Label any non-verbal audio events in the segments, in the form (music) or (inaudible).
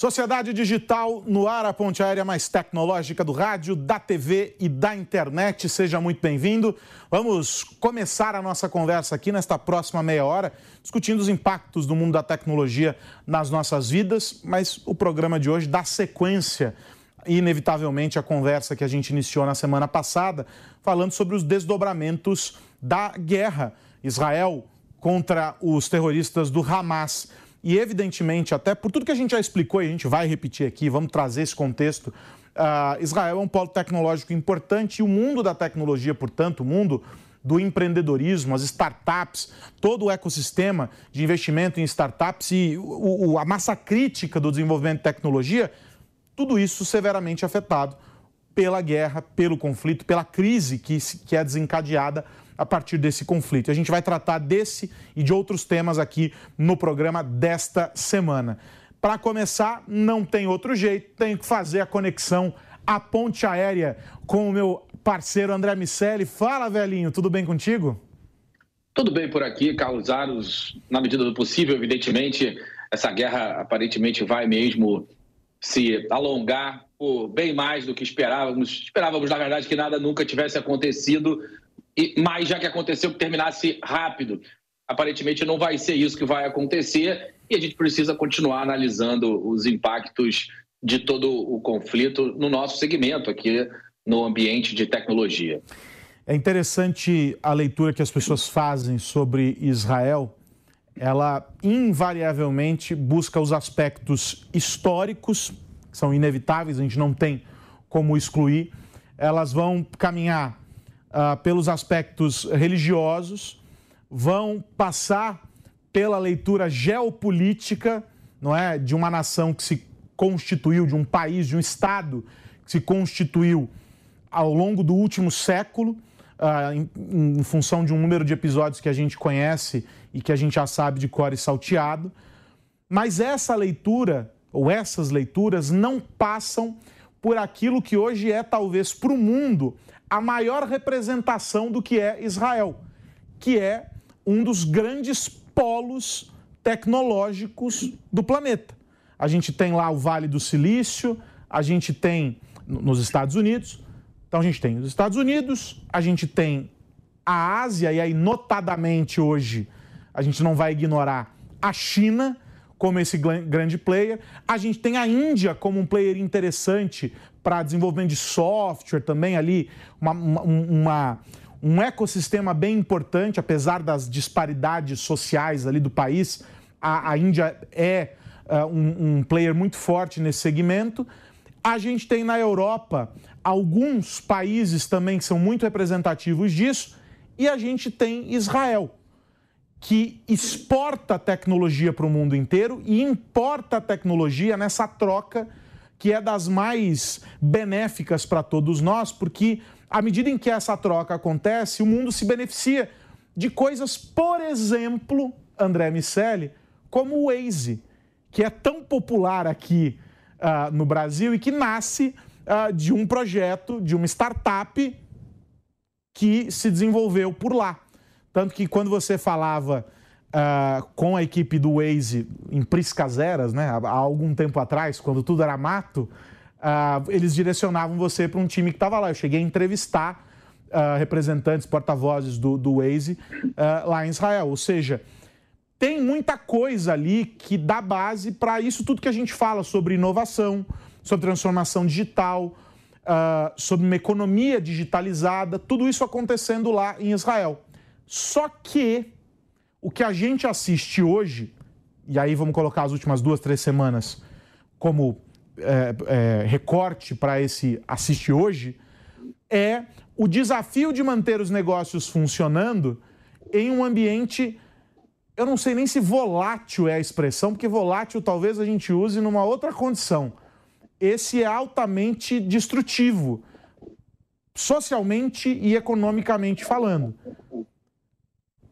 Sociedade Digital no ar, a ponte aérea mais tecnológica do rádio, da TV e da internet. Seja muito bem-vindo. Vamos começar a nossa conversa aqui nesta próxima meia hora, discutindo os impactos do mundo da tecnologia nas nossas vidas, mas o programa de hoje dá sequência, inevitavelmente, à conversa que a gente iniciou na semana passada, falando sobre os desdobramentos da guerra Israel contra os terroristas do Hamas. E, evidentemente, até por tudo que a gente já explicou, e a gente vai repetir aqui, vamos trazer esse contexto. Uh, Israel é um polo tecnológico importante e o mundo da tecnologia, portanto, o mundo do empreendedorismo, as startups, todo o ecossistema de investimento em startups e o, o, a massa crítica do desenvolvimento de tecnologia, tudo isso severamente afetado pela guerra, pelo conflito, pela crise que, que é desencadeada a partir desse conflito. A gente vai tratar desse e de outros temas aqui no programa desta semana. Para começar, não tem outro jeito, tenho que fazer a conexão a ponte aérea com o meu parceiro André Miceli. Fala, velhinho, tudo bem contigo? Tudo bem por aqui, Carlos Aros. Na medida do possível, evidentemente, essa guerra aparentemente vai mesmo se alongar por bem mais do que esperávamos. Esperávamos, na verdade, que nada nunca tivesse acontecido, mas já que aconteceu, que terminasse rápido. Aparentemente não vai ser isso que vai acontecer e a gente precisa continuar analisando os impactos de todo o conflito no nosso segmento aqui no ambiente de tecnologia. É interessante a leitura que as pessoas fazem sobre Israel. Ela invariavelmente busca os aspectos históricos, que são inevitáveis, a gente não tem como excluir. Elas vão caminhar uh, pelos aspectos religiosos, vão passar pela leitura geopolítica, não é, de uma nação que se constituiu, de um país, de um estado que se constituiu ao longo do último século, uh, em, em, função de um número de episódios que a gente conhece e que a gente já sabe de cor e salteado. Mas essa leitura, ou essas leituras, não passam por aquilo que hoje é, talvez, para o mundo, a maior representação do que é Israel, que é um dos grandes polos tecnológicos do planeta. A gente tem lá o Vale do Silício, a gente tem nos Estados Unidos. Então a gente tem os Estados Unidos, a gente tem a Ásia, e aí notadamente hoje a gente não vai ignorar a China como esse grande player. A gente tem a Índia como um player interessante para desenvolvimento de software também ali, uma, uma, um ecossistema bem importante, apesar das disparidades sociais ali do país. A, a Índia é uh, um, um player muito forte nesse segmento. A gente tem na Europa alguns países também que são muito representativos disso, e a gente tem Israel que exporta tecnologia para o mundo inteiro e importa tecnologia nessa troca que é das mais benéficas para todos nós, porque à medida em que essa troca acontece, o mundo se beneficia de coisas, por exemplo, André Miceli, como o Waze, que é tão popular aqui uh, no Brasil e que nasce uh, de um projeto, de uma startup que se desenvolveu por lá. Tanto que quando você falava uh, com a equipe do Waze em Priscas Eras, né, há algum tempo atrás, quando tudo era mato, uh, eles direcionavam você para um time que estava lá. Eu cheguei a entrevistar uh, representantes, porta-vozes do, do Waze lá em Israel. Ou seja, tem muita coisa ali que dá base para isso tudo que a gente fala sobre inovação, sobre transformação digital, sobre uma economia digitalizada, tudo isso acontecendo lá em Israel. Só que o que a gente assiste hoje, e aí vamos colocar as últimas duas, três semanas como é, é, recorte para esse assiste hoje, é o desafio de manter os negócios funcionando em um ambiente. Eu não sei nem se volátil é a expressão, porque volátil talvez a gente use numa outra condição. Esse é altamente destrutivo, socialmente e economicamente falando.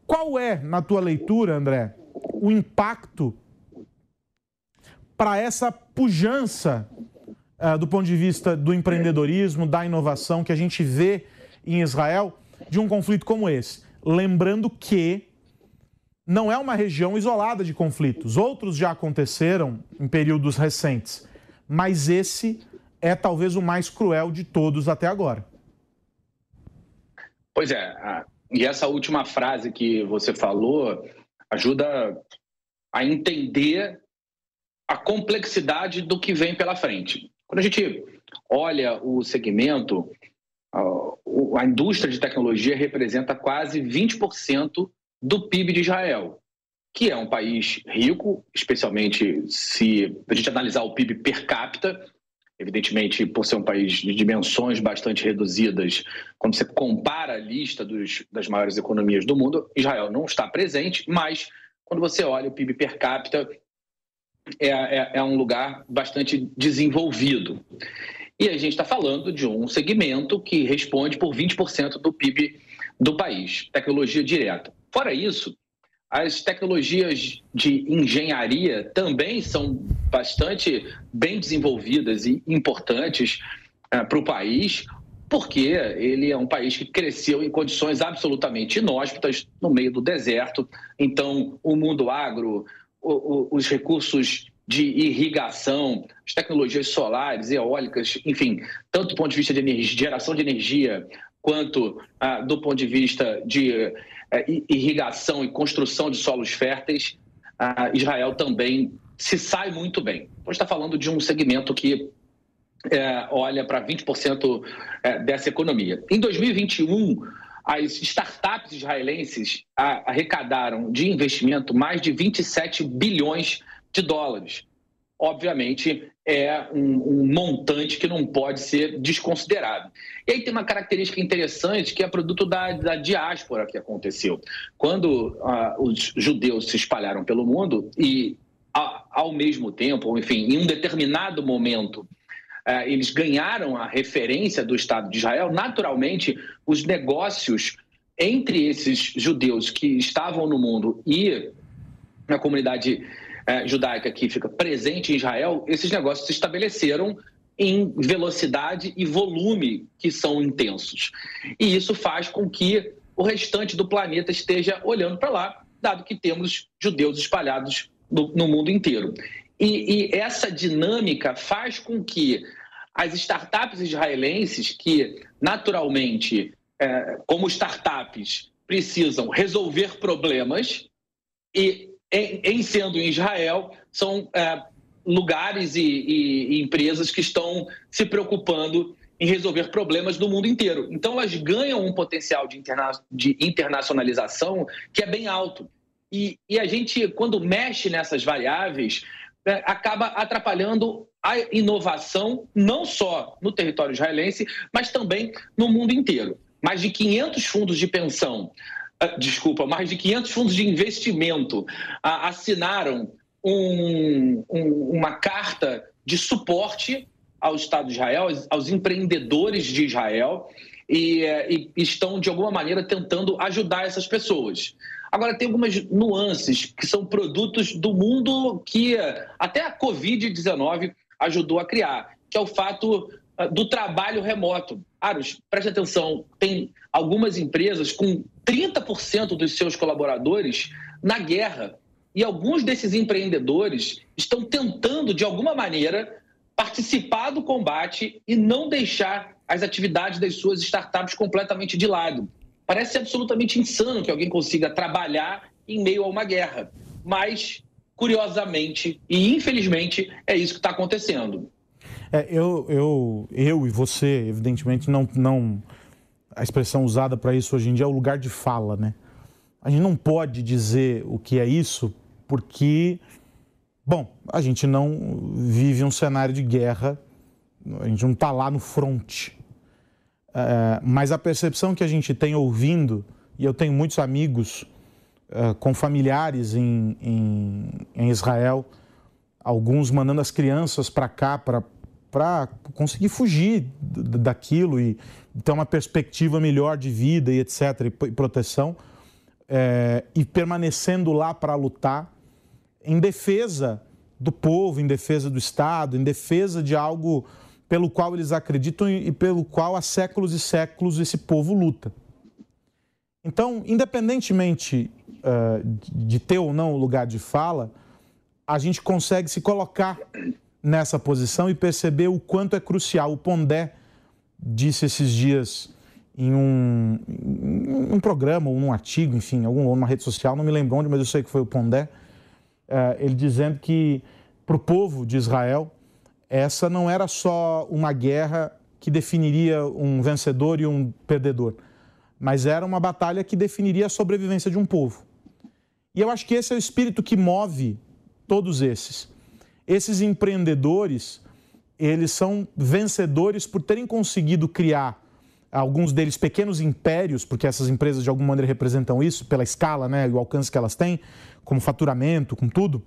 Qual é, na tua leitura, André, o impacto para essa pujança uh, do ponto de vista do empreendedorismo, da inovação que a gente vê em Israel de um conflito como esse? Lembrando que não é uma região isolada de conflitos. Outros já aconteceram em períodos recentes, mas esse é talvez o mais cruel de todos até agora. Pois é, e essa última frase que você falou ajuda a entender a complexidade do que vem pela frente. Quando a gente olha o segmento, a indústria de tecnologia representa quase 20% do PIB de Israel, que é um país rico, especialmente se a gente analisar o PIB per capita, evidentemente por ser um país de dimensões bastante reduzidas, quando você compara a lista dos, das maiores economias do mundo, Israel não está presente, mas quando você olha o PIB per capita, é, é, é um lugar bastante desenvolvido. E a gente está falando de um segmento que responde por 20% do PIB do país, tecnologia direta. Fora isso, as tecnologias de engenharia também são bastante bem desenvolvidas e importantes uh, para o país, porque ele é um país que cresceu em condições absolutamente inóspitas, no meio do deserto. Então, o mundo agro, o, o, os recursos de irrigação, as tecnologias solares, eólicas, enfim, tanto do ponto de vista de energia, geração de energia, quanto ah, do ponto de vista de eh, irrigação e construção de solos férteis, ah, Israel também se sai muito bem. Então, está falando de um segmento que é, olha para 20% é, dessa economia. Em 2021, as startups israelenses arrecadaram de investimento mais de 27 bilhões de dólares. Obviamente, é um, um, montante que não pode ser desconsiderado. E aí tem uma característica interessante que é produto da, da diáspora que aconteceu. Quando uh, os judeus se espalharam pelo mundo e, ao mesmo tempo, enfim, em um determinado momento, uh, eles ganharam a referência do Estado de Israel, naturalmente, os negócios entre esses judeus que estavam no mundo e na comunidade é, judaica que fica presente em Israel, esses negócios se estabeleceram em velocidade e volume que são intensos. E isso faz com que o restante do planeta esteja olhando para lá, dado que temos judeus espalhados no, no mundo inteiro. E, e, essa dinâmica faz com que as startups israelenses, que naturalmente, é, como startups, precisam resolver problemas e em, em sendo em Israel, são é, lugares e, e, e empresas que estão se preocupando em resolver problemas do mundo inteiro. Então, elas ganham um potencial de, interna de internacionalização que é bem alto. E, e, a gente, quando mexe nessas variáveis, é, acaba atrapalhando a inovação, não só no território israelense, mas também no mundo inteiro. Mais de 500 fundos de pensão desculpa, mais de 500 fundos de investimento assinaram um, um, uma carta de suporte ao Estado de Israel, aos empreendedores de Israel, e, eh, e, estão, de alguma maneira, tentando ajudar essas pessoas. Agora, tem algumas nuances que são produtos do mundo que até a Covid-19 ajudou a criar, que é o fato ah, do trabalho remoto. Aros, preste atenção, tem algumas empresas com 30% dos seus colaboradores na guerra. E alguns desses empreendedores estão tentando, de alguma maneira, participar do combate e não deixar as atividades das suas startups completamente de lado. Parece absolutamente insano que alguém consiga trabalhar em meio a uma guerra. Mas, curiosamente e infelizmente, é isso que está acontecendo. É, eu, eu, eu e você, evidentemente, não, não. A expressão usada para isso hoje em dia é o lugar de fala, né? A gente não pode dizer o que é isso porque, bom, a gente não vive um cenário de guerra, a gente não está lá no fronte. É, mas a percepção que a gente tem ouvindo, e eu tenho muitos amigos é, com familiares em, em, em Israel, alguns mandando as crianças para cá para para conseguir fugir daquilo e ter uma perspectiva melhor de vida e etc. e proteção é, e permanecendo lá para lutar em defesa do povo, em defesa do Estado, em defesa de algo pelo qual eles acreditam e pelo qual há séculos e séculos esse povo luta. Então, independentemente uh, de ter ou não lugar de fala, a gente consegue se colocar nessa posição e perceber o quanto é crucial. O Pondé disse esses dias em um, em um programa ou num artigo, enfim, algum, numa rede social, não me lembro onde, mas eu sei que foi o Pondé, uh, ele dizendo que para o povo de Israel, essa não era só uma guerra que definiria um vencedor e um perdedor, mas era uma batalha que definiria a sobrevivência de um povo. E eu acho que esse é o espírito que move todos esses. Esses empreendedores, eles são vencedores por terem conseguido criar alguns deles pequenos impérios, porque essas empresas de alguma maneira representam isso pela escala, né, o alcance que elas têm, como faturamento, com tudo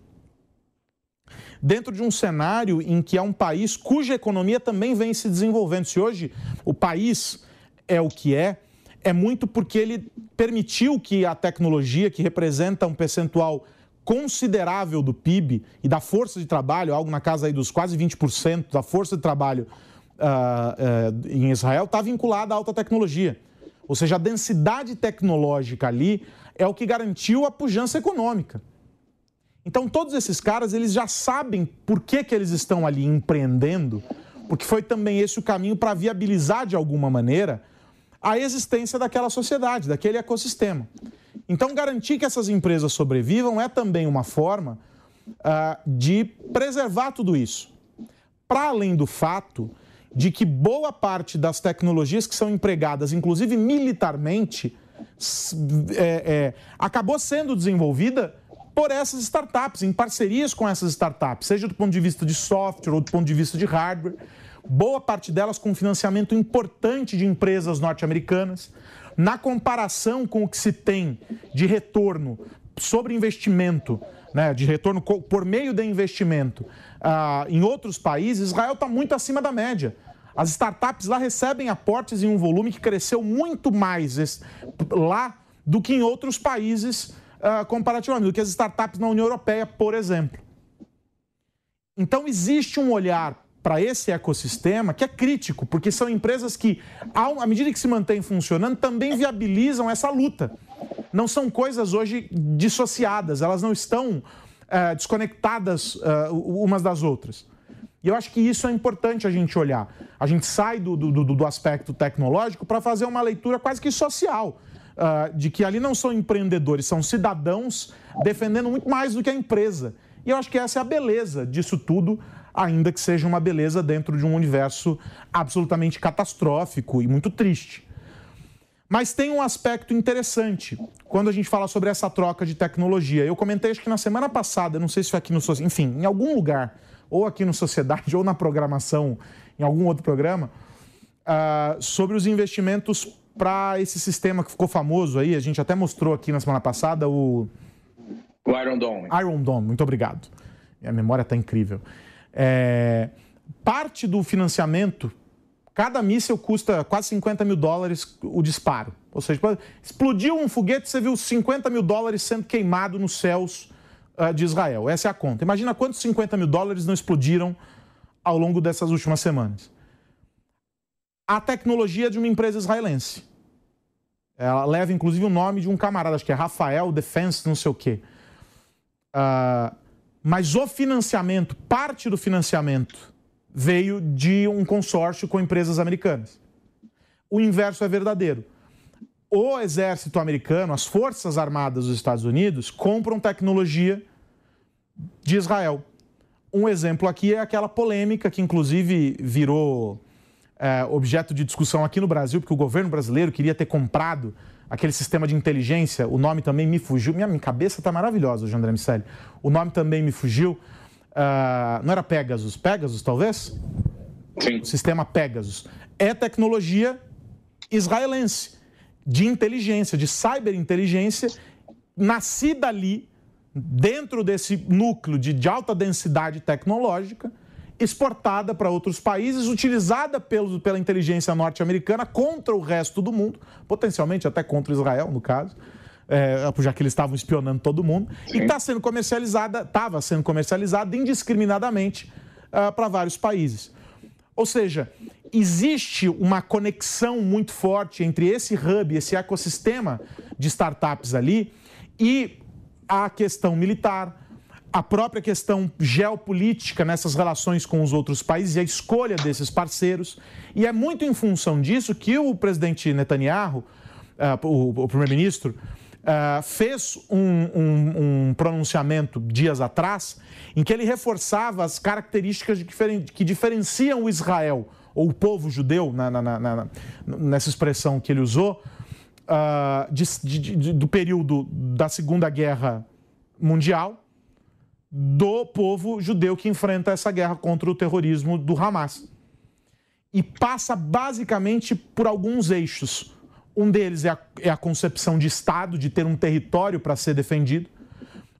dentro de um cenário em que é um país cuja economia também vem se desenvolvendo. Se hoje o país é o que é, é muito porque ele permitiu que a tecnologia, que representa um percentual considerável do PIB e da força de trabalho, algo na casa aí dos quase 20% da força de trabalho uh, uh, em Israel, está vinculada à alta tecnologia. Ou seja, a densidade tecnológica ali é o que garantiu a pujança econômica. Então, todos esses caras, eles já sabem por que, que eles estão ali empreendendo, porque foi também esse o caminho para viabilizar, de alguma maneira, a existência daquela sociedade, daquele ecossistema. Então, garantir que essas empresas sobrevivam é também uma forma uh, de preservar tudo isso. Para além do fato de que boa parte das tecnologias que são empregadas, inclusive militarmente, é, é, acabou sendo desenvolvida por essas startups, em parcerias com essas startups, seja do ponto de vista de software ou do ponto de vista de hardware. Boa parte delas com financiamento importante de empresas norte-americanas. Na comparação com o que se tem de retorno sobre investimento, né, de retorno por meio de investimento uh, em outros países, Israel está muito acima da média. As startups lá recebem aportes em um volume que cresceu muito mais lá do que em outros países uh, comparativamente do que as startups na União Europeia, por exemplo. Então, existe um olhar para esse ecossistema que é crítico, porque são empresas que, à medida que se mantêm funcionando, também viabilizam essa luta. Não são coisas hoje dissociadas, elas não estão uh, desconectadas uh, umas das outras. E eu acho que isso é importante a gente olhar. A gente sai do, do, do aspecto tecnológico para fazer uma leitura quase que social uh, de que ali não são empreendedores, são cidadãos defendendo muito mais do que a empresa. E eu acho que essa é a beleza disso tudo, ainda que seja uma beleza dentro de um universo absolutamente catastrófico e muito triste. Mas tem um aspecto interessante quando a gente fala sobre essa troca de tecnologia. Eu comentei, acho que na semana passada, não sei se foi aqui no. Enfim, em algum lugar, ou aqui no Sociedade, (laughs) ou na programação, em algum outro programa, uh, sobre os investimentos para esse sistema que ficou famoso aí, a gente até mostrou aqui na semana passada o. O Iron Dome. Iron Dome, muito obrigado. Minha memória está incrível. É... Parte do financiamento, cada míssil custa quase 50 mil dólares o disparo. Ou seja, explodiu um foguete, você viu 50 mil dólares sendo queimado nos céus uh, de Israel. Essa é a conta. Imagina quantos 50 mil dólares não explodiram ao longo dessas últimas semanas a tecnologia de uma empresa israelense. Ela leva, inclusive, o nome de um camarada, acho que é Rafael Defense, não sei o quê. Uh, mas o financiamento, parte do financiamento, veio de um consórcio com empresas americanas. O inverso é verdadeiro. O exército americano, as forças armadas dos Estados Unidos, compram tecnologia de Israel. Um exemplo aqui é aquela polêmica que, inclusive, virou é, objeto de discussão aqui no Brasil, porque o governo brasileiro queria ter comprado aquele sistema de inteligência, o nome também me fugiu. Minha, minha cabeça está maravilhosa, Jean André Miceli. O nome também me fugiu. Uh, não era Pegasus? Pegasus, talvez? Sim. O sistema Pegasus. É tecnologia israelense de inteligência, de cyberinteligência, nascida ali, dentro desse núcleo de, de alta densidade tecnológica, exportada para outros países, utilizada pelo, pela inteligência norte-americana contra o resto do mundo, potencialmente até contra Israel, no caso, é, já que eles estavam espionando todo mundo, Sim. e está sendo comercializada, estava sendo comercializada indiscriminadamente uh, para vários países. Ou seja, existe uma conexão muito forte entre esse hub, esse ecossistema de startups ali e a questão militar, a própria questão geopolítica nessas relações com os outros países e a escolha desses parceiros. E é muito em função disso que o presidente Netanyahu, uh, o, o primeiro-ministro, uh, fez um, um, um, pronunciamento dias atrás em que ele reforçava as características diferen que diferenciam o Israel, ou o povo judeu, na, na, na, nessa expressão que ele usou, uh, de, de, de, do período da Segunda Guerra Mundial, do povo judeu que enfrenta essa guerra contra o terrorismo do Hamas. E passa basicamente por alguns eixos. Um deles é a, é a concepção de Estado, de ter um território para ser defendido.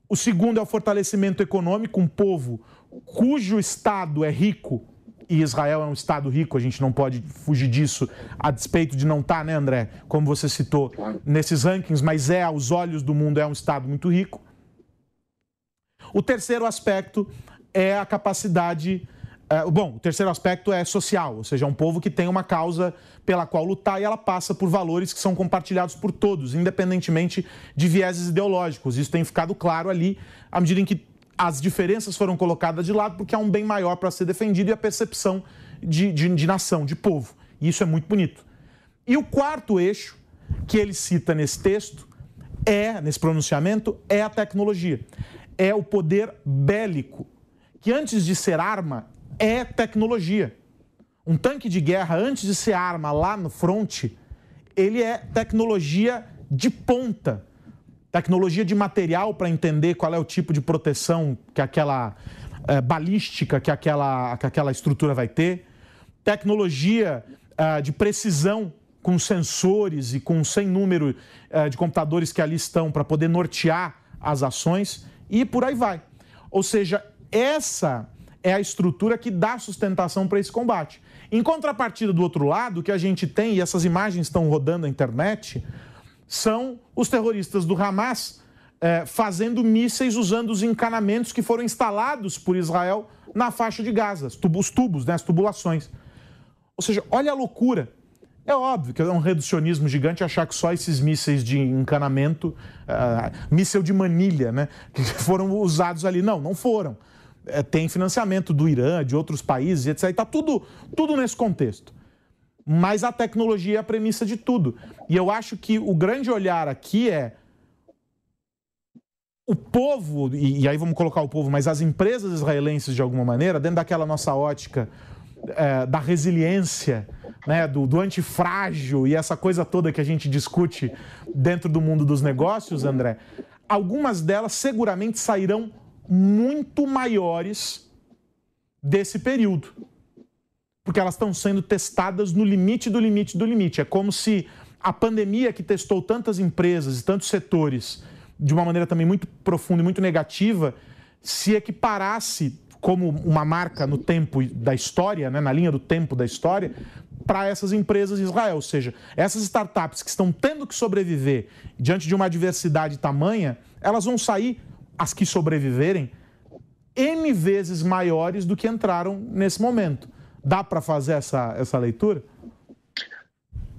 O segundo é o fortalecimento econômico, um povo cujo Estado é rico, e Israel é um Estado rico, a gente não pode fugir disso, a despeito de não estar, tá, né, André, como você citou, nesses rankings, mas é, aos olhos do mundo, é um Estado muito rico. O terceiro aspecto é a capacidade é, bom, o terceiro aspecto é social, ou seja, é um povo que tem uma causa pela qual lutar e ela passa por valores que são compartilhados por todos, independentemente de vieses ideológicos. Isso tem ficado claro ali à medida em que as diferenças foram colocadas de lado, porque há um bem maior para ser defendido e a percepção de, de, de nação, de povo. E isso é muito bonito. E o quarto eixo que ele cita nesse texto é, nesse pronunciamento, é a tecnologia. É o poder bélico, que antes de ser arma, é tecnologia. Um tanque de guerra, antes de ser arma lá no fronte, ele é tecnologia de ponta. Tecnologia de material para entender qual é o tipo de proteção que aquela é, balística que aquela, que aquela estrutura vai ter. Tecnologia é, de precisão com sensores e com sem número é, de computadores que ali estão para poder nortear as ações e por aí vai. Ou seja, essa é a estrutura que dá sustentação para esse combate. Em contrapartida, do outro lado, o que a gente tem, e essas imagens estão rodando na internet, são os terroristas do Hamas é, fazendo mísseis usando os encanamentos que foram instalados por Israel na faixa de Gaza, os tubos né, as tubulações. Ou seja, olha a loucura. É óbvio que é um reducionismo gigante achar que só esses mísseis de encanamento, uh, míssel de manilha, né, que (laughs) foram usados ali. Não, não foram é, tem financiamento do Irã, de outros países, etc. Está tudo, tudo nesse contexto. Mas a tecnologia é a premissa de tudo. E eu acho que o grande olhar aqui é o povo, e, e aí vamos colocar o povo, mas as empresas israelenses, de alguma maneira, dentro daquela nossa ótica é, da resiliência, né, do, do antifrágil e essa coisa toda que a gente discute dentro do mundo dos negócios, André, algumas delas seguramente sairão muito maiores desse período. Porque elas estão sendo testadas no limite do limite do limite. É como se a pandemia que testou tantas empresas e tantos setores de uma maneira também muito profunda e muito negativa se equiparasse como uma marca no tempo da história, né, na linha do tempo da história, para essas empresas de Israel. Ou seja, essas startups que estão tendo que sobreviver diante de uma adversidade tamanha, elas vão sair as que sobreviverem, N vezes maiores do que entraram nesse momento. Dá para fazer essa, essa leitura?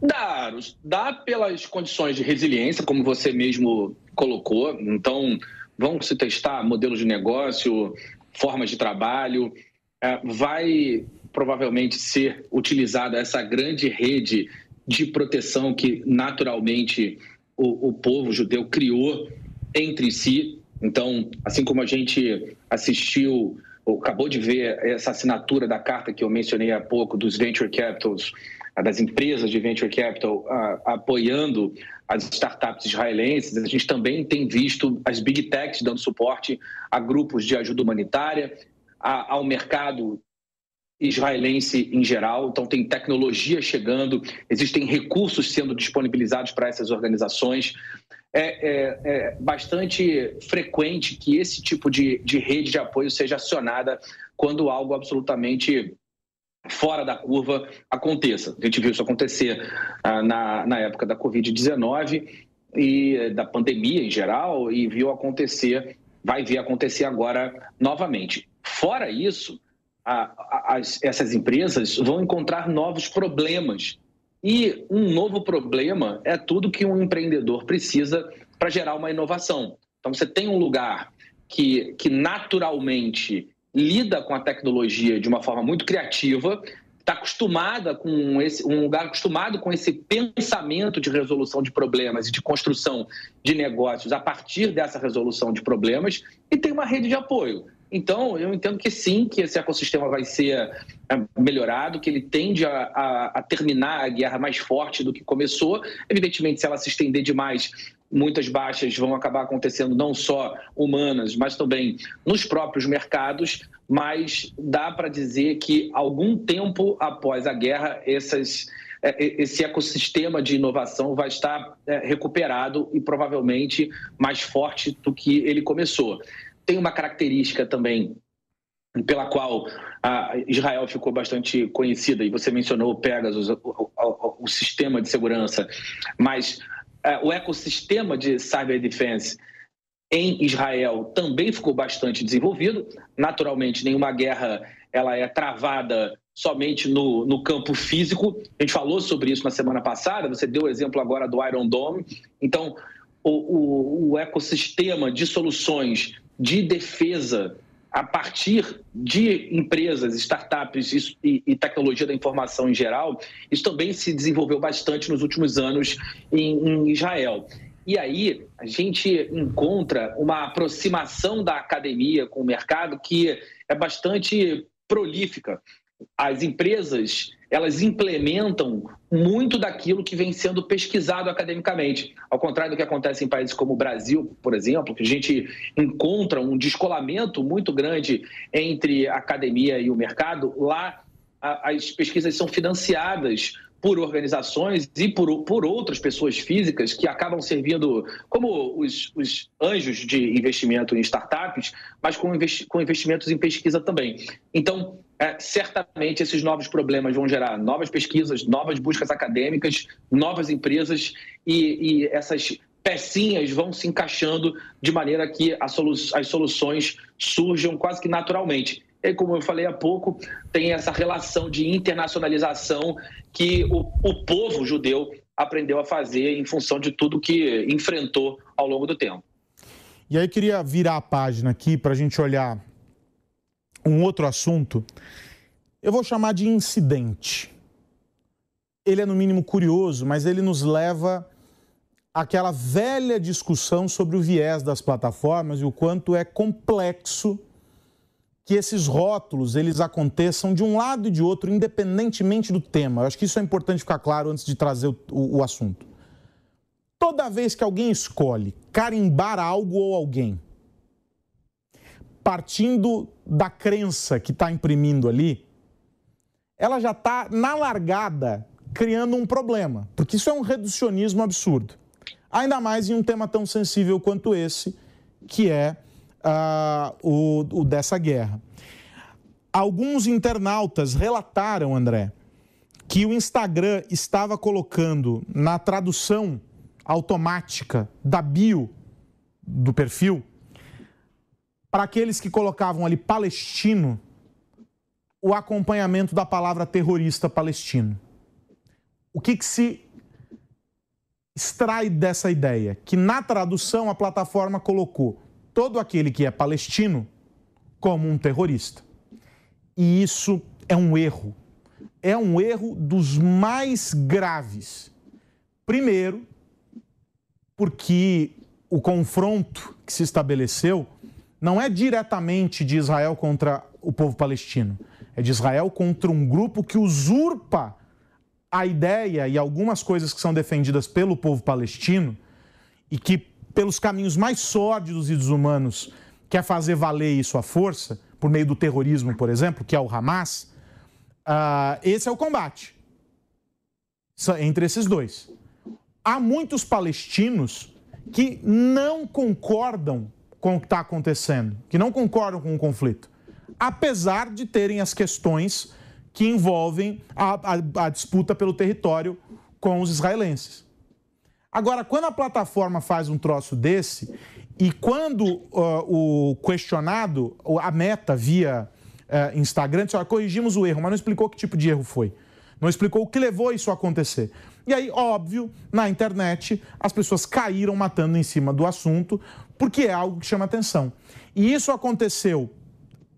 Dá, dá pelas condições de resiliência, como você mesmo colocou. Então, vão se testar modelos de negócio, formas de trabalho. É, vai provavelmente ser utilizada essa grande rede de proteção que naturalmente o, o povo judeu criou entre si. Então, assim como a gente assistiu, ou acabou de ver essa assinatura da carta que eu mencionei há pouco dos venture capitals, das empresas de venture capital apoiando as startups israelenses, a gente também tem visto as big techs dando suporte a grupos de ajuda humanitária, ao mercado israelense em geral. Então, tem tecnologia chegando, existem recursos sendo disponibilizados para essas organizações é, é, é, bastante frequente que esse tipo de, de rede de apoio seja acionada quando algo absolutamente fora da curva aconteça. A gente viu isso acontecer ah, na, na época da Covid-19 e da pandemia em geral e viu acontecer, vai ver acontecer agora novamente. Fora isso, essas empresas vão encontrar novos problemas. E um novo problema é tudo que um empreendedor precisa para gerar uma inovação. Então, você tem um lugar que, que naturalmente lida com a tecnologia de uma forma muito criativa, está acostumada com esse um lugar acostumado com esse pensamento de resolução de problemas e de construção de negócios a partir dessa resolução de problemas e tem uma rede de apoio. Então, eu entendo que sim, que esse ecossistema vai ser é, melhorado, que ele tende a, a, a, terminar a guerra mais forte do que começou. Evidentemente, se ela se estender demais, muitas baixas vão acabar acontecendo não só humanas, mas também nos próprios mercados. Mas dá para dizer que algum tempo após a guerra, essas, é, esse ecossistema de inovação vai estar recuperado e provavelmente mais forte do que ele começou tem uma característica também pela qual Israel ficou bastante conhecida, e você mencionou o Pegasus, o, o, o sistema de segurança, mas é, o ecossistema de cyber defense em Israel também ficou bastante desenvolvido. Naturalmente, nenhuma guerra ela é travada somente no, no campo físico. A gente falou sobre isso na semana passada, você deu o exemplo agora do Iron Dome. Então, o, o, o ecossistema de soluções de defesa a partir de empresas, startups e, e, tecnologia da informação em geral, isso também se desenvolveu bastante nos últimos anos em, em Israel. E aí a gente encontra uma aproximação da academia com o mercado que é bastante prolífica. As empresas elas implementam muito daquilo que vem sendo pesquisado academicamente. Ao contrário do que acontece em países como o Brasil, por exemplo, que a gente encontra um descolamento muito grande entre a academia e o mercado, lá as pesquisas são financiadas por organizações e por, por outras pessoas físicas que acabam servindo como os, os anjos de investimento em startups, mas com, investi com investimentos em pesquisa também. Então, é, certamente esses novos problemas vão gerar novas pesquisas, novas buscas acadêmicas, novas empresas e, e essas pecinhas vão se encaixando de maneira que solu as soluções surjam quase que naturalmente. E como eu falei há pouco, tem essa relação de internacionalização que o, o povo judeu aprendeu a fazer em função de tudo que enfrentou ao longo do tempo. E aí eu queria virar a página aqui para a gente olhar um outro assunto. Eu vou chamar de incidente. Ele é no mínimo curioso, mas ele nos leva àquela velha discussão sobre o viés das plataformas e o quanto é complexo que esses rótulos eles aconteçam de um lado e de outro, independentemente do tema. Eu acho que isso é importante ficar claro antes de trazer o, o, o assunto. Toda vez que alguém escolhe carimbar algo ou alguém, partindo da crença que está imprimindo ali, ela já está na largada criando um problema, porque isso é um reducionismo absurdo. Ainda mais em um tema tão sensível quanto esse, que é uh, o, o dessa guerra. Alguns internautas relataram, André, que o Instagram estava colocando na tradução automática da bio do perfil, para aqueles que colocavam ali palestino, o acompanhamento da palavra terrorista palestino. O que, que se extrai dessa ideia? Que na tradução a plataforma colocou todo aquele que é palestino como um terrorista. E isso é um erro. É um erro dos mais graves. Primeiro, porque o confronto que se estabeleceu não é diretamente de Israel contra o povo palestino, é de Israel contra um grupo que usurpa a ideia e algumas coisas que são defendidas pelo povo palestino e que pelos caminhos mais sórdidos e desumanos, quer fazer valer isso à força, por meio do terrorismo, por exemplo, que é o Hamas, uh, esse é o combate entre esses dois. Há muitos palestinos que não concordam com o que está acontecendo, que não concordam com o conflito, apesar de terem as questões que envolvem a, a, a disputa pelo território com os israelenses. Agora, quando a plataforma faz um troço desse e quando uh, o questionado, a meta via é, Instagram, disse, corrigimos o erro, mas não explicou que tipo de erro foi. Não explicou o que levou isso a acontecer. E aí, óbvio, na internet, as pessoas caíram matando em cima do assunto, porque é algo que chama atenção. E isso aconteceu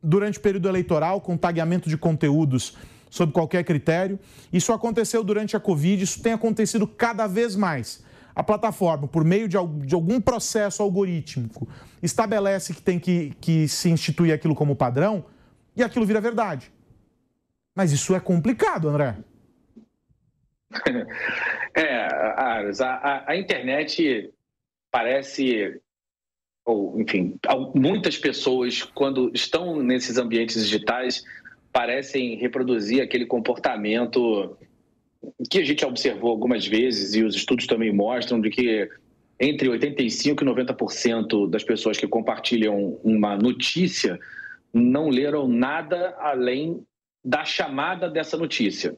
durante o período eleitoral, com tagueamento de conteúdos sob qualquer critério. Isso aconteceu durante a Covid, isso tem acontecido cada vez mais. A plataforma, por meio de, algum processo algorítmico, estabelece que tem que, que se instituir aquilo como padrão e aquilo vira verdade. Mas isso é complicado, André. (laughs) É, Aras, a, a, a internet parece ou enfim, muitas pessoas, quando estão nesses ambientes digitais, parecem reproduzir aquele comportamento que a gente observou algumas vezes e os estudos também mostram de que entre 85% e 90% das pessoas que compartilham uma notícia não leram nada além da chamada dessa notícia.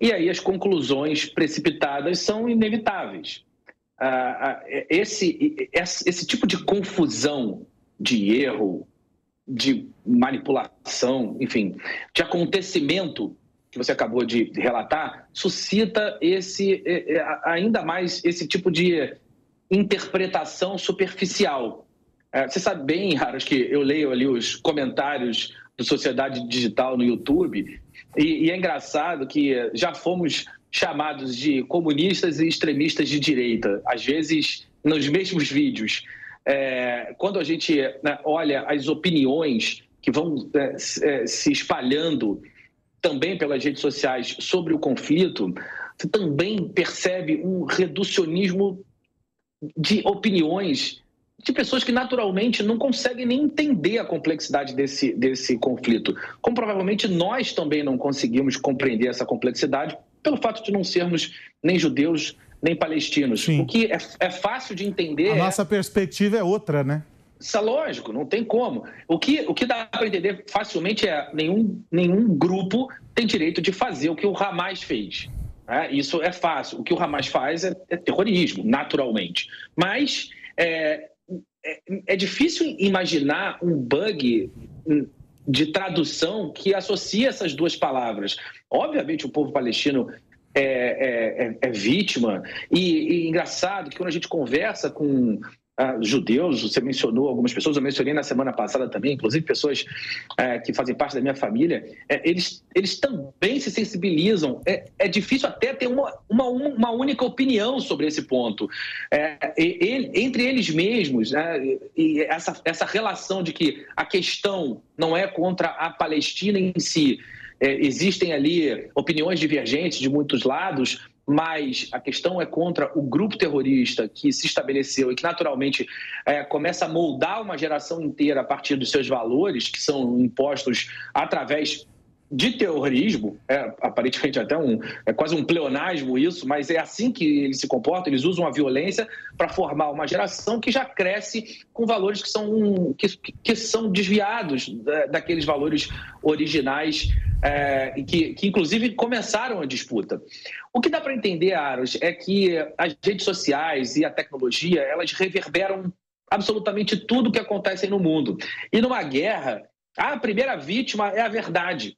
E aí as conclusões precipitadas são inevitáveis. Esse, esse tipo de confusão de erro, de manipulação, enfim, de acontecimento que você acabou de relatar, suscita esse ainda mais esse tipo de interpretação superficial. É, você sabe bem, Raros, que eu leio ali os comentários do Sociedade Digital no YouTube e, e é engraçado que já fomos chamados de comunistas e extremistas de direita, às vezes nos mesmos vídeos. É, quando a gente né, olha as opiniões que vão é, é, se espalhando também pelas redes sociais sobre o conflito, você também percebe um reducionismo de opiniões de pessoas que naturalmente não conseguem nem entender a complexidade desse, desse conflito. Como provavelmente nós também não conseguimos compreender essa complexidade pelo fato de não sermos nem judeus nem palestinos. Sim. O que é, é, fácil de entender. A é... nossa perspectiva é outra, né? Isso é lógico, não tem como. O que, o que dá para entender facilmente é nenhum, nenhum grupo tem direito de fazer o que o Hamas fez. É, isso é fácil. O que o Hamas faz é, é terrorismo, naturalmente. Mas é, é, é difícil imaginar um bug de tradução que associa essas duas palavras. Obviamente, o povo palestino é, é, é, é vítima, e, e, engraçado que quando a gente conversa com ah, judeus, você mencionou algumas pessoas, eu mencionei na semana passada também, inclusive pessoas é, que fazem parte da minha família, é, eles, eles também se sensibilizam. É, é difícil até ter uma, uma, uma única opinião sobre esse ponto. É, ele, entre eles mesmos, né, e essa, essa relação de que a questão não é contra a Palestina em si, é, existem ali opiniões divergentes de muitos lados, mas a questão é contra o grupo terrorista que se estabeleceu e que naturalmente é, começa a moldar uma geração inteira a partir dos seus valores, que são impostos através de terrorismo, é aparentemente até um, é quase um pleonasmo isso, mas é assim que eles se comportam, eles usam a violência para formar uma geração que já cresce com valores que são, que, que são desviados daqueles valores originais é, que, que inclusive começaram a disputa. O que dá para entender, Aros, é que as redes sociais e a tecnologia, elas reverberam absolutamente tudo que acontece no mundo. E numa guerra, a primeira vítima é a verdade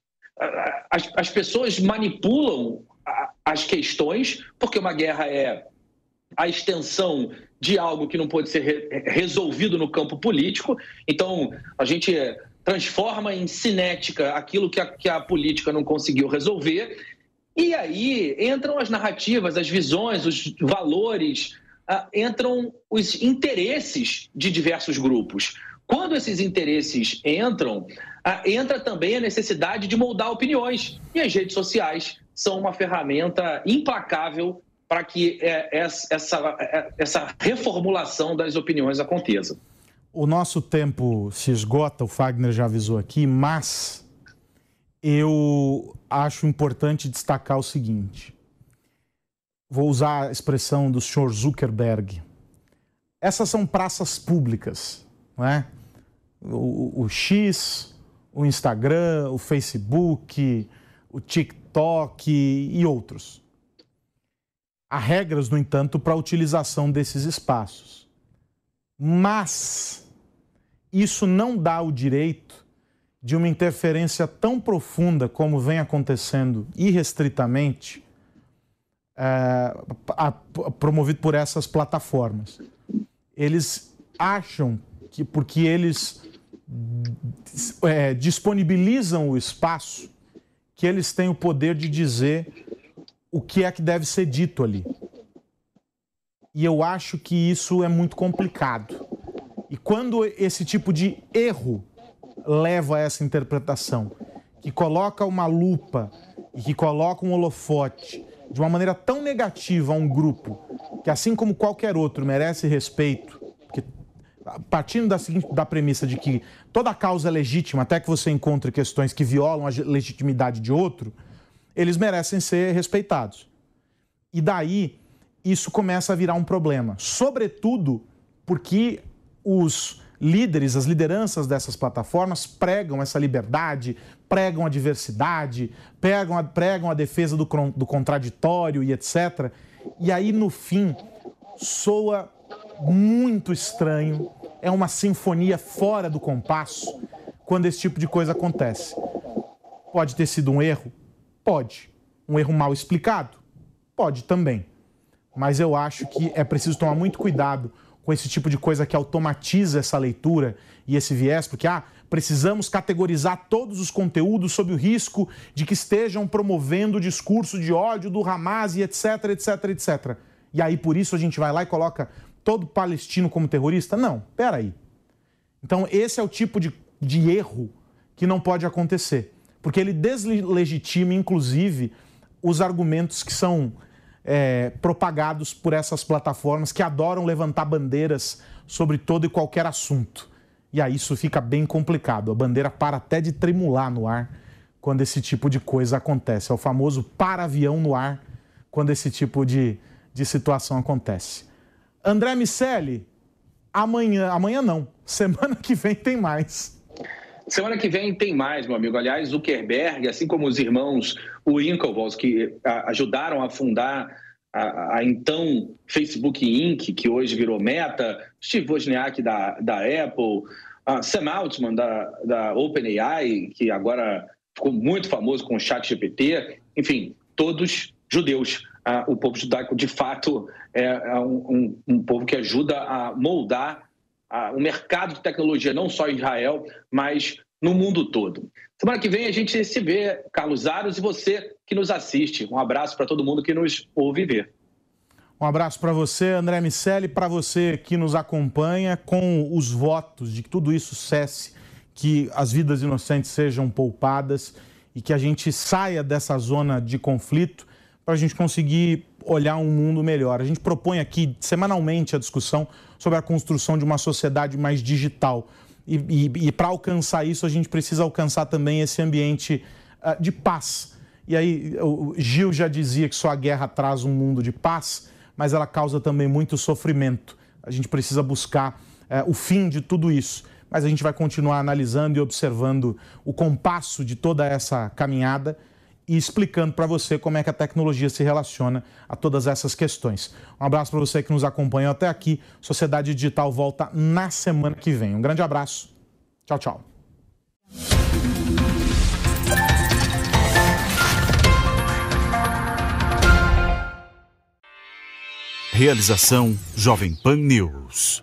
as, as pessoas manipulam as questões, porque uma guerra é a extensão de algo que não pode ser resolvido no campo político. Então, a gente transforma em cinética aquilo que a, que a política não conseguiu resolver. E aí entram as narrativas, as visões, os valores, uh, entram os interesses de diversos grupos. Quando esses interesses entram, entra também a necessidade de moldar opiniões. E as redes sociais são uma ferramenta implacável para que é, essa, é, essa reformulação das opiniões aconteça. O nosso tempo se esgota, o Fagner já avisou aqui, mas eu acho importante destacar o seguinte. Vou usar a expressão do senhor Zuckerberg. Essas são praças públicas, não é? o, o X, o Instagram, o Facebook, o TikTok e outros. Há regras, no entanto, para a utilização desses espaços. Mas isso não dá o direito de uma interferência tão profunda como vem acontecendo irrestritamente, é, a, a, promovido por essas plataformas. Eles acham que, porque eles é, disponibilizam o espaço, que eles têm o poder de dizer o que é que deve ser dito ali. E eu acho que isso é muito complicado. E quando esse tipo de erro leva a essa interpretação, que coloca uma lupa e que coloca um holofote de uma maneira tão negativa a um grupo que, assim como qualquer outro, merece respeito, partindo da, seguinte, da premissa de que toda causa é legítima até que você encontre questões que violam a legitimidade de outro, eles merecem ser respeitados. E daí isso começa a virar um problema, sobretudo porque os líderes, as lideranças dessas plataformas pregam essa liberdade, pregam a diversidade, pregam a, pregam a defesa do, do contraditório e etc. E aí, no fim, soa muito estranho, é uma sinfonia fora do compasso quando esse tipo de coisa acontece. Pode ter sido um erro? Pode. Um erro mal explicado? Pode também. Mas eu acho que é preciso tomar muito cuidado com esse tipo de coisa que automatiza essa leitura e esse viés, porque ah, precisamos categorizar todos os conteúdos sob o risco de que estejam promovendo o discurso de ódio do Hamas e etc, etc, etc. E aí por isso a gente vai lá e coloca todo palestino como terrorista? Não, peraí. Então esse é o tipo de, de erro que não pode acontecer, porque ele deslegitima, inclusive, os argumentos que são é, propagados por essas plataformas que adoram levantar bandeiras sobre todo e qualquer assunto. E aí isso fica bem complicado. A bandeira para até de tremular no ar quando esse tipo de coisa acontece. É o famoso para-avião no ar quando esse tipo de, de situação acontece. André Miceli, amanhã, amanhã não, semana que vem tem mais. Semana que vem tem mais, meu amigo. Aliás, Zuckerberg, assim como os irmãos Winklevoss, que ajudaram a fundar a, a, então Facebook Inc., que hoje virou Meta, Steve Wozniak da, da Apple, Sam Altman da, da OpenAI, que agora ficou muito famoso com o chat GPT, enfim, todos judeus. O povo judaico, de fato, é, é um, um, um povo que ajuda a moldar o mercado de tecnologia, não só em Israel, mas no mundo todo. Semana que vem a gente se vê, Carlos Aros, e você que nos assiste. Um abraço para todo mundo que nos ouve ver. Um abraço para você, André Miceli, para você que nos acompanha com os votos de que tudo isso cesse, que as vidas inocentes sejam poupadas e que a gente saia dessa zona de conflito para a gente conseguir olhar um mundo melhor. A gente propõe aqui semanalmente a discussão sobre a construção de uma sociedade mais digital. E, e, e para alcançar isso, a gente precisa alcançar também esse ambiente uh, de paz. E aí, o Gil já dizia que só a guerra traz um mundo de paz, mas ela causa também muito sofrimento. A gente precisa buscar uh, o fim de tudo isso. Mas a gente vai continuar analisando e observando o compasso de toda essa caminhada e explicando para você como é que a tecnologia se relaciona a todas essas questões. Um abraço para você que nos acompanhou até aqui. Sociedade Digital volta na semana que vem. Um grande abraço. Tchau, tchau. Realização Jovem Pan News.